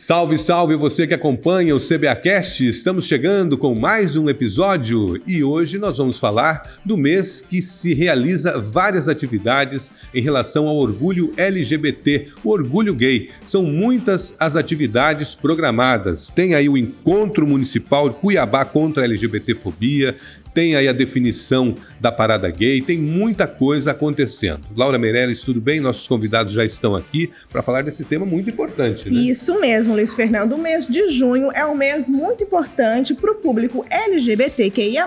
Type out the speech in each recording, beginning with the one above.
Salve, salve você que acompanha o CBAcast. Estamos chegando com mais um episódio e hoje nós vamos falar do mês que se realiza várias atividades em relação ao orgulho LGBT, o orgulho gay. São muitas as atividades programadas. Tem aí o encontro municipal Cuiabá contra a LGBTfobia, tem aí a definição da parada gay, tem muita coisa acontecendo. Laura Meirelles, tudo bem? Nossos convidados já estão aqui para falar desse tema muito importante, né? Isso mesmo, Luiz Fernando. O mês de junho é um mês muito importante para o público LGBTQIA+,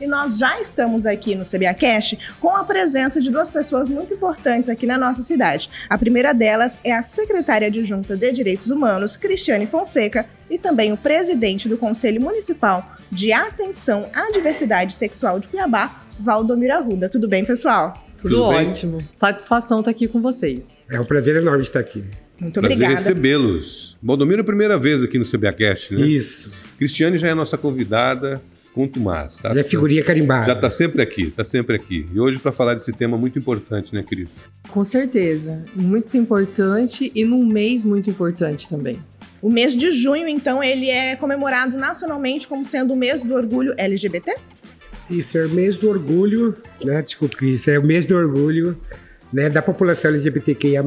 e nós já estamos aqui no CBA Cash com a presença de duas pessoas muito importantes aqui na nossa cidade. A primeira delas é a secretária adjunta de Direitos Humanos, Cristiane Fonseca, e também o presidente do Conselho Municipal de Atenção à Diversidade Sexual de Cuiabá, Valdomiro Arruda. Tudo bem, pessoal? Tudo, Tudo ótimo. Bem? Satisfação estar aqui com vocês. É um prazer enorme estar aqui. Muito obrigada. Prazer recebê-los. Valdomiro, primeira vez aqui no CBAcast, né? Isso. Cristiane já é nossa convidada. Conto mais. Tá? É figurinha carimbada. Já está sempre aqui, está sempre aqui. E hoje para falar desse tema muito importante, né, Cris? Com certeza. Muito importante e num mês muito importante também. O mês de junho, então, ele é comemorado nacionalmente como sendo o mês do orgulho LGBT? Isso, é o mês do orgulho, né? Desculpe, Cris, é o mês do orgulho né, da população LGBTQIA+.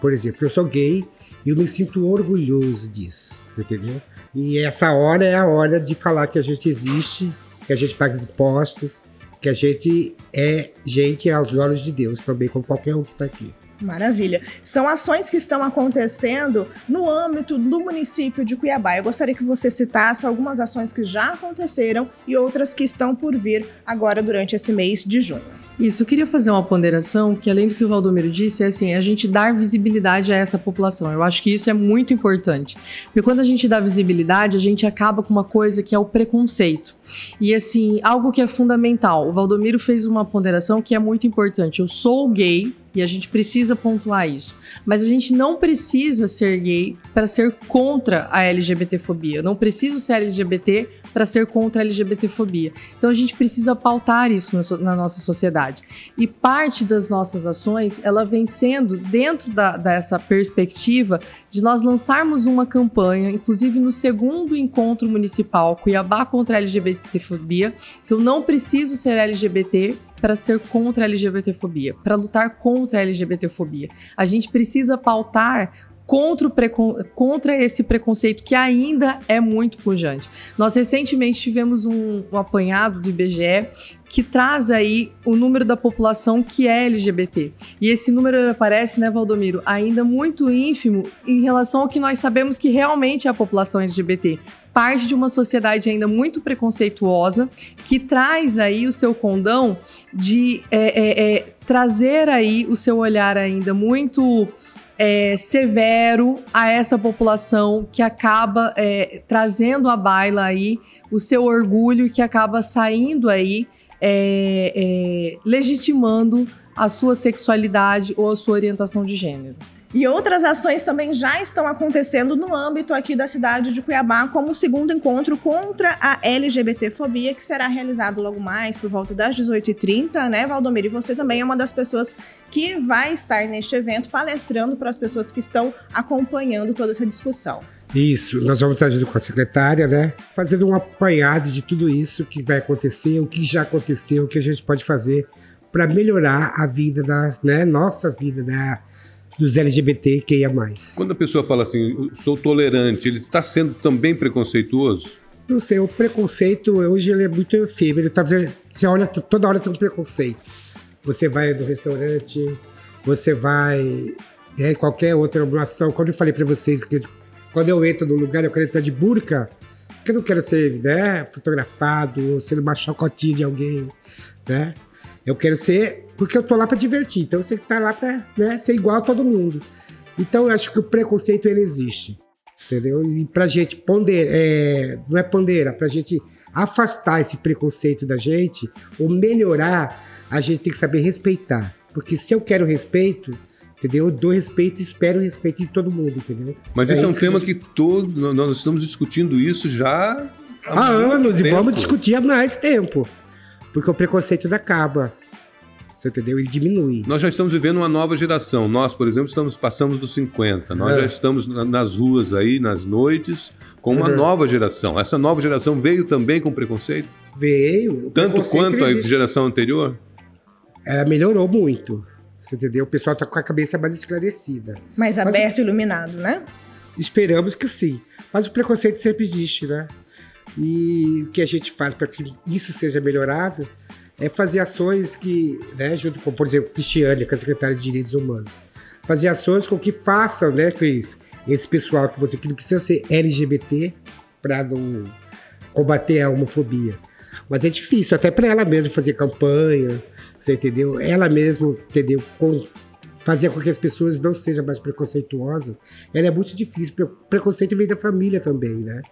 Por exemplo, eu sou gay e eu me sinto orgulhoso disso, você entendeu? E essa hora é a hora de falar que a gente existe, que a gente paga impostos, que a gente é gente aos olhos de Deus também, como qualquer um que está aqui. Maravilha. São ações que estão acontecendo no âmbito do município de Cuiabá. Eu gostaria que você citasse algumas ações que já aconteceram e outras que estão por vir agora durante esse mês de junho. Isso, eu queria fazer uma ponderação que, além do que o Valdomiro disse, é assim, a gente dar visibilidade a essa população. Eu acho que isso é muito importante. Porque quando a gente dá visibilidade, a gente acaba com uma coisa que é o preconceito. E assim, algo que é fundamental. O Valdomiro fez uma ponderação que é muito importante. Eu sou gay, e a gente precisa pontuar isso. Mas a gente não precisa ser gay para ser contra a LGBTfobia. Eu não preciso ser LGBT para ser contra a LGBTfobia. Então a gente precisa pautar isso na, nossa sociedade. E parte das nossas ações, ela vem sendo dentro da, dessa perspectiva de nós lançarmos uma campanha, inclusive no segundo encontro municipal Cuiabá contra a LGBTfobia, que eu não preciso ser LGBT para ser contra a LGBTfobia, para lutar contra a LGBTfobia. A gente precisa pautar contra, contra esse preconceito que ainda é muito pujante. Nós recentemente tivemos um, um apanhado do IBGE que traz aí o número da população que é LGBT. E esse número aparece, né, Valdomiro, ainda muito ínfimo em relação ao que nós sabemos que realmente é a população LGBT parte de uma sociedade ainda muito preconceituosa que traz aí o seu condão de é, é, é, trazer aí o seu olhar ainda muito é, severo a essa população que acaba é, trazendo à baila aí o seu orgulho que acaba saindo aí é, é, legitimando a sua sexualidade ou a sua orientação de gênero. E outras ações também já estão acontecendo no âmbito aqui da cidade de Cuiabá, como o segundo encontro contra a LGBTfobia, que será realizado logo mais por volta das 18h30, né, Valdomiro? E você também é uma das pessoas que vai estar neste evento palestrando para as pessoas que estão acompanhando toda essa discussão. Isso, nós vamos estar junto com a secretária, né? Fazendo um apanhado de tudo isso que vai acontecer, o que já aconteceu, o que a gente pode fazer para melhorar a vida da, né, nossa vida, né? Dos LGBTQIA+. Quando a pessoa fala assim, sou tolerante, ele está sendo também preconceituoso? Não sei, o preconceito hoje ele é muito efêmero. Tá, você olha, toda hora tem um preconceito. Você vai no restaurante, você vai é, qualquer outra ação. Quando eu falei para vocês que quando eu entro no lugar eu quero entrar de burca, porque eu não quero ser né, fotografado, ser uma chocotinha de alguém, né? Eu quero ser. Porque eu tô lá para divertir. Então você tá lá para né, ser igual a todo mundo. Então eu acho que o preconceito ele existe. Entendeu? E pra gente ponderar, é, não é ponderar, pra gente afastar esse preconceito da gente, ou melhorar, a gente tem que saber respeitar. Porque se eu quero respeito, entendeu? Eu dou respeito e espero respeito de todo mundo, entendeu? Mas é esse é um tema que, gente... que todo, nós estamos discutindo isso já há, há anos tempo. e vamos discutir há mais tempo porque o preconceito acaba. Você entendeu? Ele diminui. Nós já estamos vivendo uma nova geração. Nós, por exemplo, estamos passamos dos 50. Nós É. já estamos na- nas ruas aí, nas noites, com uma Uhum. nova geração. Essa nova geração veio também com preconceito? Veio. o Tanto preconceito quanto a geração anterior? Ela melhorou muito. Você entendeu? O pessoal tá com a cabeça mais esclarecida. Mais Mas- aberto e iluminado, né? Esperamos que sim. Mas o preconceito sempre existe, né? E o que a gente faz para que isso seja melhorado é fazer ações que, né, junto com, por exemplo, Cristiane, que é a secretária de Direitos Humanos, fazer ações com que façam, né, Cris, esse pessoal que você que não precisa ser LGBT para não combater a homofobia. Mas é difícil, até para ela mesma fazer campanha, você entendeu? Ela mesma, entendeu? Com, fazer com que as pessoas não sejam mais preconceituosas, ela é muito difícil. porque o Preconceito vem da família também, né?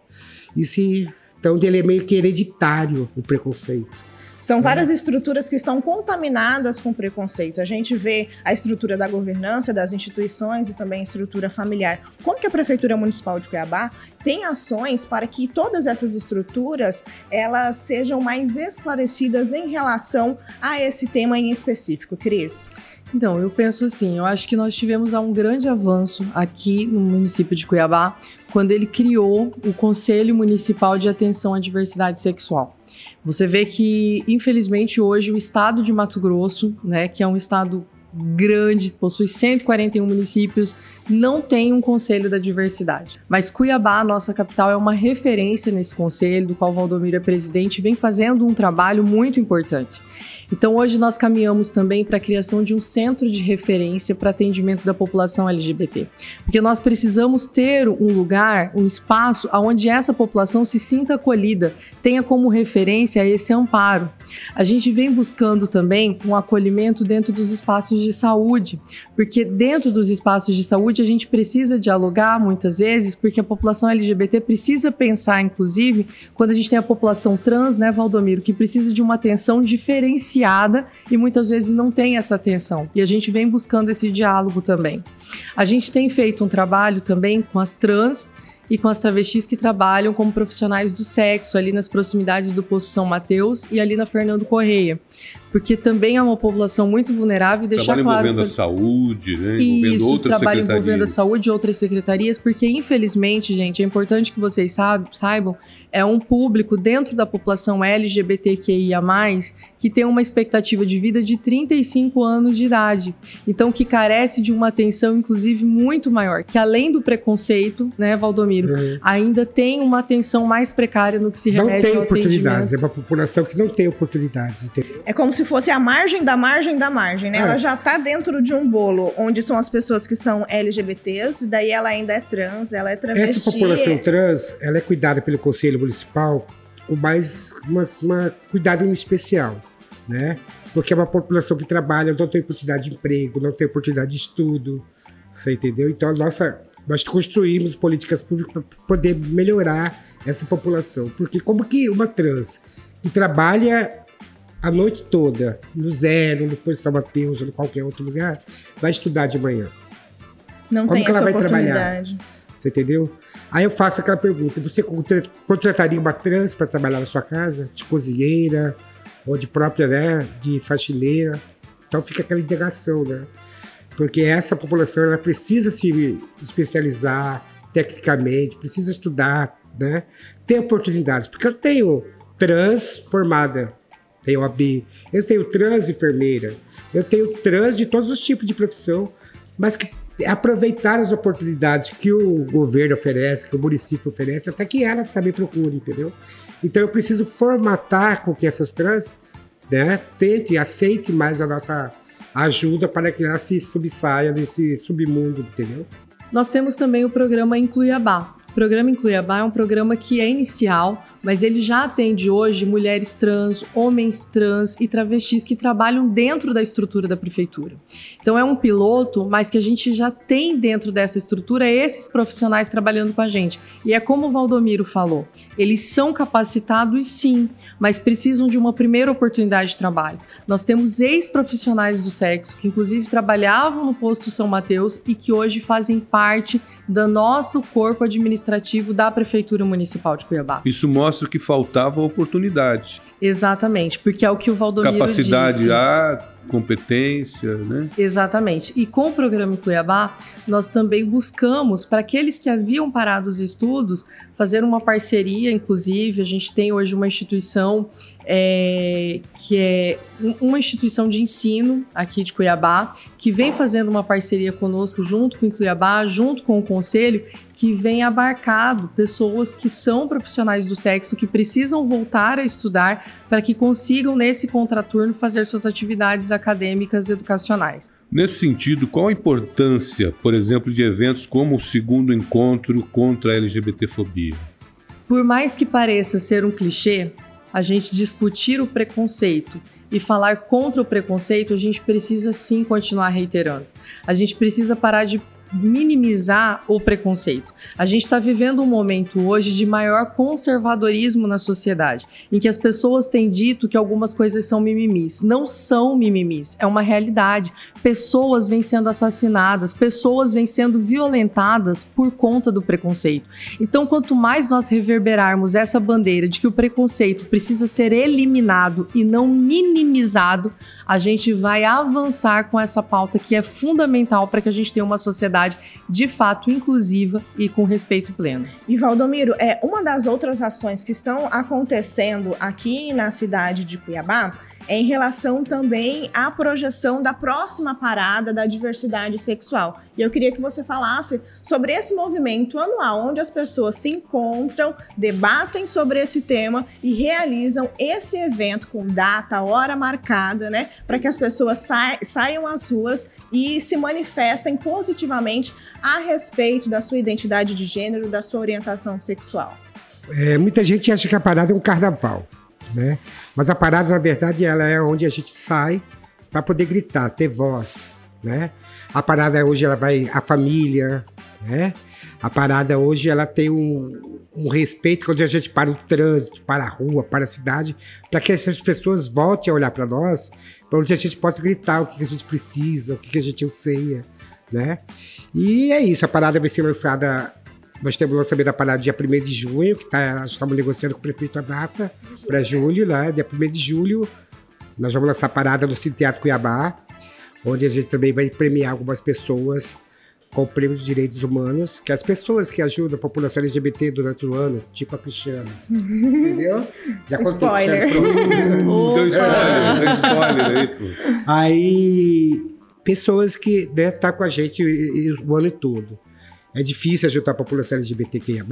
E se. Então, ele é meio que hereditário o preconceito. São várias estruturas que estão contaminadas com preconceito. A gente vê a estrutura da governança, das instituições e também a estrutura familiar. Como que a Prefeitura Municipal de Cuiabá tem ações para que todas essas estruturas elas sejam mais esclarecidas em relação a esse tema em específico, Cris? Então, eu penso assim, eu acho que nós tivemos um grande avanço aqui no município de Cuiabá, quando ele criou o Conselho Municipal de Atenção à Diversidade Sexual. Você vê que, infelizmente, hoje o estado de Mato Grosso, né, que é um estado grande, possui 141 municípios, não tem um conselho da diversidade. Mas Cuiabá, nossa capital, é uma referência nesse conselho, do qual Valdomiro é presidente, e vem fazendo um trabalho muito importante. Então, hoje nós caminhamos também para a criação de um centro de referência para atendimento da população LGBT. Porque nós precisamos ter um lugar, um espaço onde essa população se sinta acolhida, tenha como referência esse amparo. A gente vem buscando também um acolhimento dentro dos espaços de saúde, porque dentro dos espaços de saúde a gente precisa dialogar muitas vezes, porque a população LGBT precisa pensar, inclusive, quando a gente tem a população trans, né, Valdomiro, que precisa de uma atenção diferenciada e muitas vezes não tem essa atenção. E a gente vem buscando esse diálogo também. A gente tem feito um trabalho também com as trans e com as travestis que trabalham como profissionais do sexo ali nas proximidades do Poço São Mateus e ali na Fernando Correia. Porque também é uma população muito vulnerável e deixar Trabalho claro. envolvendo a pra- saúde, né? envolvendo isso, outras trabalho secretarias. envolvendo a saúde e outras secretarias, porque infelizmente, gente, é importante que vocês saib- saibam, é um público dentro da população LGBTQIA+, que tem uma expectativa de vida de 35 anos de idade. Então, que carece de uma atenção, inclusive, muito maior, que além do preconceito, né, Valdomiro, Uhum. ainda tem uma atenção mais precária no que se Não remete tem ao oportunidades, é atendimento. uma população que não tem oportunidades, entendeu? É como se fosse a margem da margem da margem, né? É. Ela já tá dentro de um bolo onde são as pessoas que são LGBTs, daí ela ainda é trans, ela é travesti. Essa população trans, ela é cuidada pelo Conselho Municipal com mais uma, uma cuidado especial, né? Porque é uma população que trabalha, não tem oportunidade de emprego, não tem oportunidade de estudo, você entendeu? Então, nossa, nós construímos políticas públicas para poder melhorar essa população. Porque como que uma trans que trabalha a noite toda no Zero, no Poço São Mateus ou em qualquer outro lugar, vai estudar de manhã? Não Como tem que ela vai trabalhar? Você entendeu? Aí eu faço aquela pergunta: você contra- contrataria uma trans para trabalhar na sua casa? De cozinheira, ou de própria, né? De faxineira? Então fica aquela integração, né? Porque essa população ela precisa se especializar tecnicamente, precisa estudar, né? Ter oportunidades. Porque eu tenho trans formada, tenho AB, eu tenho trans enfermeira, eu tenho trans de todos os tipos de profissão, mas que aproveitar as oportunidades que o governo oferece, que o município oferece, até que ela também procure, entendeu? Então eu preciso formatar com que essas trans né, tente, aceite mais a nossa ajuda para que ela se subsaia desse submundo, entendeu? Nós temos também o programa Incluiabá. O programa Incluiabá é um programa que é inicial, mas ele já atende hoje mulheres trans, homens trans e travestis que trabalham dentro da estrutura da prefeitura. Então é um piloto, mas que a gente já tem dentro dessa estrutura esses profissionais trabalhando com a gente. E é como o Valdomiro falou, eles são capacitados sim, mas precisam de uma primeira oportunidade de trabalho. Nós temos ex-profissionais do sexo que inclusive trabalhavam no posto São Mateus e que hoje fazem parte do nosso corpo administrativo da Prefeitura Municipal de Cuiabá. Isso mostra que faltava oportunidade. Exatamente, porque é o que o Valdomiro Capacidade disse. há, competência, né? Exatamente. E com o programa Cuiabá, nós também buscamos, para aqueles que haviam parado os estudos, fazer uma parceria, inclusive, a gente tem hoje uma instituição é, que é uma instituição de ensino aqui de Cuiabá, que vem fazendo uma parceria conosco junto com o Cuiabá, junto com o Conselho, que vem abarcado pessoas que são profissionais do sexo, que precisam voltar a estudar para que consigam, nesse contraturno, fazer suas atividades acadêmicas educacionais. Nesse sentido, qual a importância, por exemplo, de eventos como o segundo encontro contra a LGBTfobia? Por mais que pareça ser um clichê, a gente discutir o preconceito e falar contra o preconceito, a gente precisa sim continuar reiterando. A gente precisa parar de minimizar o preconceito. A gente está vivendo um momento hoje de maior conservadorismo na sociedade, em que as pessoas têm dito que algumas coisas são mimimis. Não são mimimis, é uma realidade. Pessoas vêm sendo assassinadas, pessoas vêm sendo violentadas por conta do preconceito. Então, quanto mais nós reverberarmos essa bandeira de que o preconceito precisa ser eliminado e não minimizado, a gente vai avançar com essa pauta que é fundamental para que a gente tenha uma sociedade de fato inclusiva e com respeito pleno. E Valdomiro, é uma das outras ações que estão acontecendo aqui na cidade de Cuiabá em relação também à projeção da próxima parada da diversidade sexual. E eu queria que você falasse sobre esse movimento anual, onde as pessoas se encontram, debatem sobre esse tema e realizam esse evento com data, hora marcada, né, para que as pessoas sa saiam às ruas e se manifestem positivamente a respeito da sua identidade de gênero, da sua orientação sexual. É, muita gente acha que a parada é um carnaval né? Mas a parada, na verdade, ela é onde a gente sai para poder gritar, ter voz, né? A parada hoje ela vai a família, né? A parada hoje ela tem um, um respeito quando a gente para o trânsito, para a rua, para a cidade, para que essas pessoas voltem a olhar para nós, para onde a gente possa gritar o que, a gente precisa, o que, que a gente anseia, né? E é isso, a parada vai ser lançada nós temos o lançamento da parada dia 1 de junho, que tá, estamos negociando com o prefeito a data para julho, né? Dia 1 de julho, nós vamos lançar a parada no Cine Teatro Cuiabá, onde a gente também vai premiar algumas pessoas com prêmios de direitos humanos, que é as pessoas que ajudam a população LGBT durante o ano, tipo a Cristiana. Entendeu? Já spoiler. Deu spoiler, deu spoiler aí, pô. Aí, pessoas que né, tá com a gente o ano todo. É difícil ajudar a população LGBTQIA+,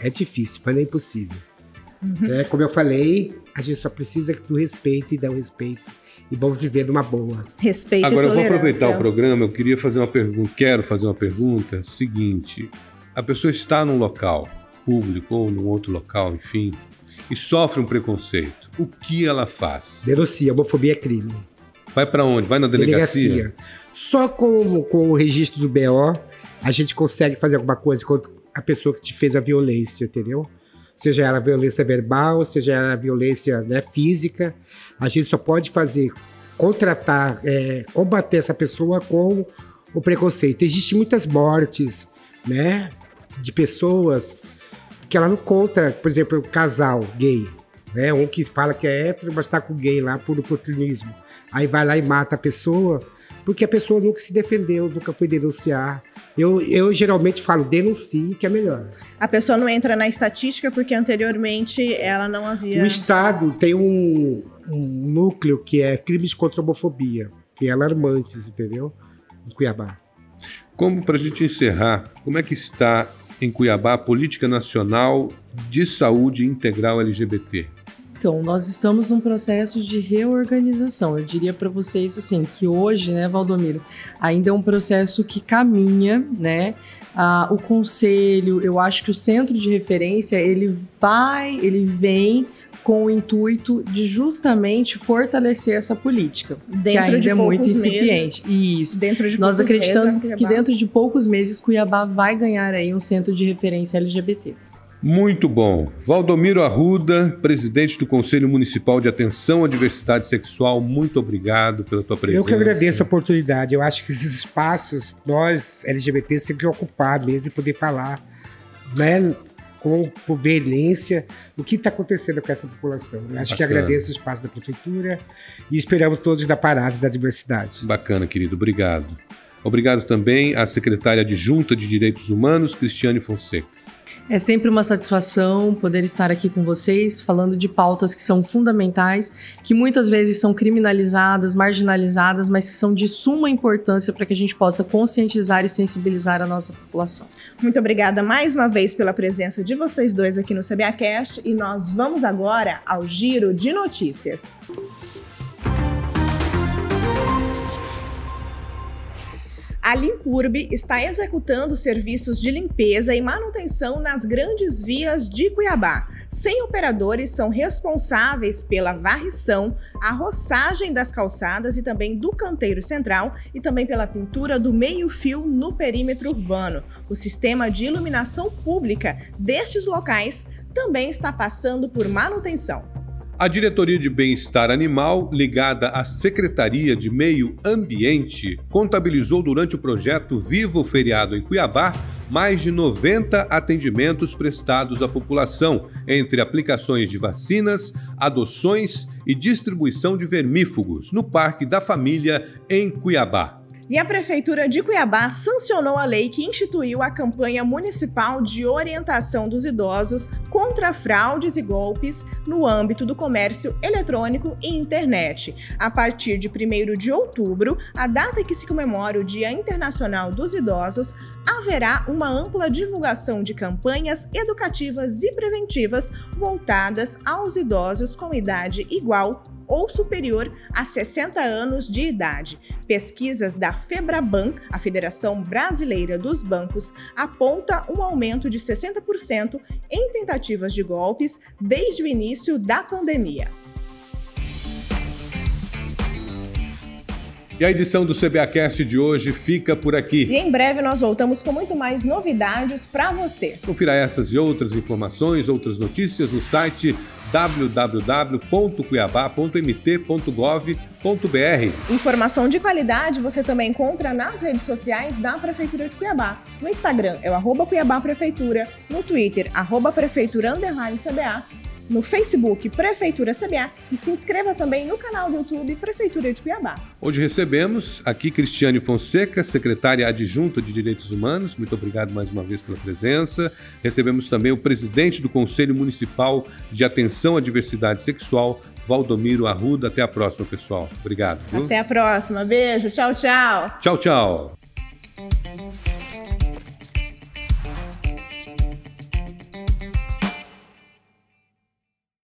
é difícil, mas não é impossível. Uhum. É, como eu falei, a gente só precisa do respeito e dar o respeito. E vamos viver numa boa. Respeito Agora, e eu vou aproveitar o programa, eu queria fazer uma pergunta, quero fazer uma pergunta seguinte. A pessoa está num local público ou num outro local, enfim, e sofre um preconceito. O que ela faz? Denuncia, homofobia é crime. Vai para onde? Vai na delegacia? delegacia. Só com, com o registro do BO a gente consegue fazer alguma coisa contra a pessoa que te fez a violência, entendeu? Seja ela violência verbal, seja ela violência né, física, a gente só pode fazer, contratar, é, combater essa pessoa com o preconceito. Existem muitas mortes, né, de pessoas que ela não conta, por exemplo, o casal gay, né, um que fala que é hétero, mas está com gay lá por oportunismo. Aí vai lá e mata a pessoa porque a pessoa nunca se defendeu, nunca foi denunciar. Eu, eu geralmente falo denuncie, que é melhor. A pessoa não entra na estatística porque anteriormente ela não havia. O Estado tem um, um núcleo que é crimes contra a homofobia, que é alarmantes, entendeu? Em Cuiabá. Como, para a gente encerrar, como é que está em Cuiabá a política nacional de saúde integral LGBT? Então, nós estamos num processo de reorganização. Eu diria para vocês assim que hoje, né, Valdomiro, ainda é um processo que caminha, né? Ah, o conselho, eu acho que o centro de referência ele vai, ele vem com o intuito de justamente fortalecer essa política, dentro que ainda de é muito incipiente. Meses, Isso. Dentro de Nós acreditamos meses, que dentro de poucos meses Cuiabá vai ganhar aí um centro de referência LGBT. Muito bom. Valdomiro Arruda, presidente do Conselho Municipal de Atenção à Diversidade Sexual, muito obrigado pela tua presença. Eu que agradeço a oportunidade. Eu acho que esses espaços, nós, LGBTs, temos que ocupar mesmo e poder falar, né? com veemência o que está acontecendo com essa população. Eu acho Bacana. que agradeço o espaço da prefeitura e esperamos todos da parada da diversidade. Bacana, querido. Obrigado. Obrigado também à secretária adjunta de Direitos Humanos, Cristiane Fonseca. É sempre uma satisfação poder estar aqui com vocês, falando de pautas que são fundamentais, que muitas vezes são criminalizadas, marginalizadas, mas que são de suma importância para que a gente possa conscientizar e sensibilizar a nossa população. Muito obrigada mais uma vez pela presença de vocês dois aqui no CBAcast e nós vamos agora ao giro de notícias. A Limpurb está executando serviços de limpeza e manutenção nas grandes vias de Cuiabá. 100 operadores são responsáveis pela varrição, a roçagem das calçadas e também do canteiro central e também pela pintura do meio-fio no perímetro urbano. O sistema de iluminação pública destes locais também está passando por manutenção. A Diretoria de Bem-Estar Animal, ligada à Secretaria de Meio Ambiente, contabilizou durante o projeto Viva o Feriado em Cuiabá mais de 90 atendimentos prestados à população, entre aplicações de vacinas, adoções e distribuição de vermífugos no Parque da Família em Cuiabá. E a Prefeitura de Cuiabá sancionou a lei que instituiu a campanha municipal de orientação dos idosos contra fraudes e golpes no âmbito do comércio eletrônico e internet. A partir de 1 de outubro, a data que se comemora o Dia Internacional dos Idosos, haverá uma ampla divulgação de campanhas educativas e preventivas voltadas aos idosos com idade igual ou superior a 60 anos de idade. Pesquisas da Febraban, a Federação Brasileira dos Bancos, aponta um aumento de 60% em tentativas de golpes desde o início da pandemia. E a edição do CBAcast de hoje fica por aqui. E em breve nós voltamos com muito mais novidades para você. Confira essas e outras informações, outras notícias no site www.cuiabá.mt.gov.br. Informação de qualidade você também encontra nas redes sociais da Prefeitura de Cuiabá. No Instagram é o arroba Cuiabá Prefeitura, no Twitter, arroba Prefeitura CBA no Facebook Prefeitura CBA e se inscreva também no canal do YouTube Prefeitura de Cuiabá. Hoje recebemos aqui Cristiane Fonseca, secretária adjunta de Direitos Humanos. Muito obrigado mais uma vez pela presença. Recebemos também o presidente do Conselho Municipal de Atenção à Diversidade Sexual, Valdomiro Arruda. Até a próxima, pessoal. Obrigado. Viu? Até a próxima. Beijo. Tchau, tchau. Tchau, tchau.